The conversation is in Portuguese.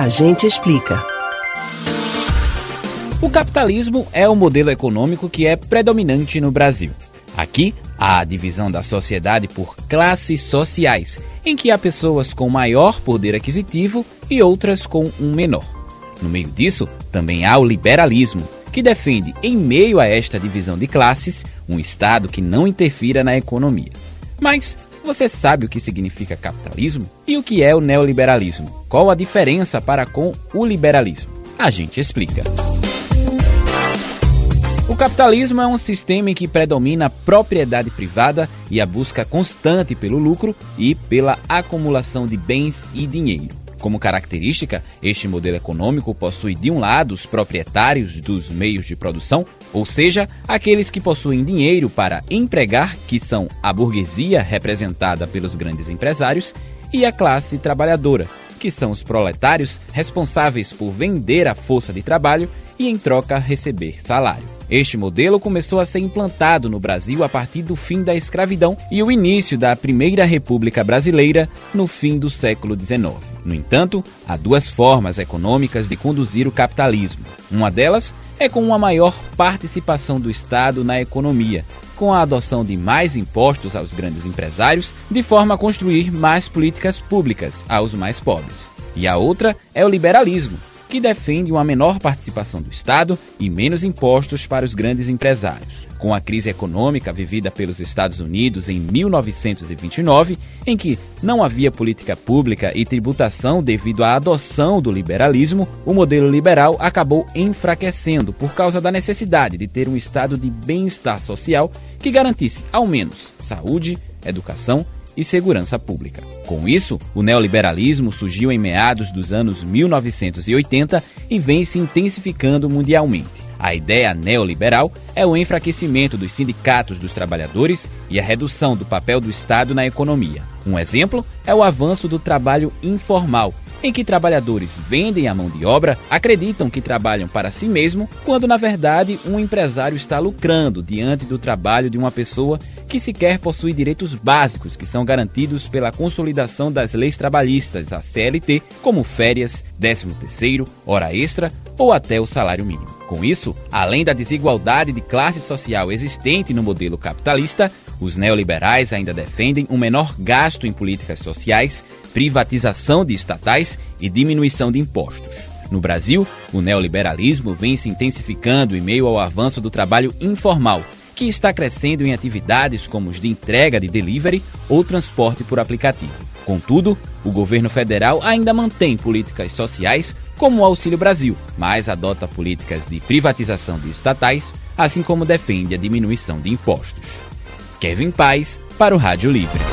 A gente explica. O capitalismo é o modelo econômico que é predominante no Brasil. Aqui, há a divisão da sociedade por classes sociais, em que há pessoas com maior poder aquisitivo e outras com um menor. No meio disso, também há o liberalismo, que defende, em meio a esta divisão de classes, um Estado que não interfira na economia. Mas você sabe o que significa capitalismo e o que é o neoliberalismo? Qual a diferença para com o liberalismo? A gente explica. O capitalismo é um sistema em que predomina a propriedade privada e a busca constante pelo lucro e pela acumulação de bens e dinheiro. Como característica, este modelo econômico possui, de um lado, os proprietários dos meios de produção, ou seja, aqueles que possuem dinheiro para empregar, que são a burguesia, representada pelos grandes empresários, e a classe trabalhadora, que são os proletários responsáveis por vender a força de trabalho e, em troca, receber salário. Este modelo começou a ser implantado no Brasil a partir do fim da escravidão e o início da Primeira República Brasileira no fim do século XIX. No entanto, há duas formas econômicas de conduzir o capitalismo. Uma delas é com uma maior participação do Estado na economia, com a adoção de mais impostos aos grandes empresários, de forma a construir mais políticas públicas aos mais pobres. E a outra é o liberalismo, que defende uma menor participação do Estado e menos impostos para os grandes empresários. Com a crise econômica vivida pelos Estados Unidos em 1929, em que não havia política pública e tributação devido à adoção do liberalismo, o modelo liberal acabou enfraquecendo por causa da necessidade de ter um estado de bem-estar social que garantisse, ao menos, saúde, educação e segurança pública. Com isso, o neoliberalismo surgiu em meados dos anos 1980 e vem se intensificando mundialmente. A ideia neoliberal é o enfraquecimento dos sindicatos dos trabalhadores e a redução do papel do Estado na economia. Um exemplo é o avanço do trabalho informal, em que trabalhadores vendem a mão de obra, acreditam que trabalham para si mesmo, quando na verdade um empresário está lucrando diante do trabalho de uma pessoa que sequer possui direitos básicos que são garantidos pela consolidação das leis trabalhistas, a CLT, como férias, 13º, hora extra ou até o salário mínimo. Com isso, além da desigualdade de classe social existente no modelo capitalista, os neoliberais ainda defendem um menor gasto em políticas sociais privatização de estatais e diminuição de impostos. No Brasil, o neoliberalismo vem se intensificando em meio ao avanço do trabalho informal, que está crescendo em atividades como os de entrega de delivery ou transporte por aplicativo. Contudo, o governo federal ainda mantém políticas sociais como o Auxílio Brasil, mas adota políticas de privatização de estatais, assim como defende a diminuição de impostos. Kevin Paz, para o Rádio Livre.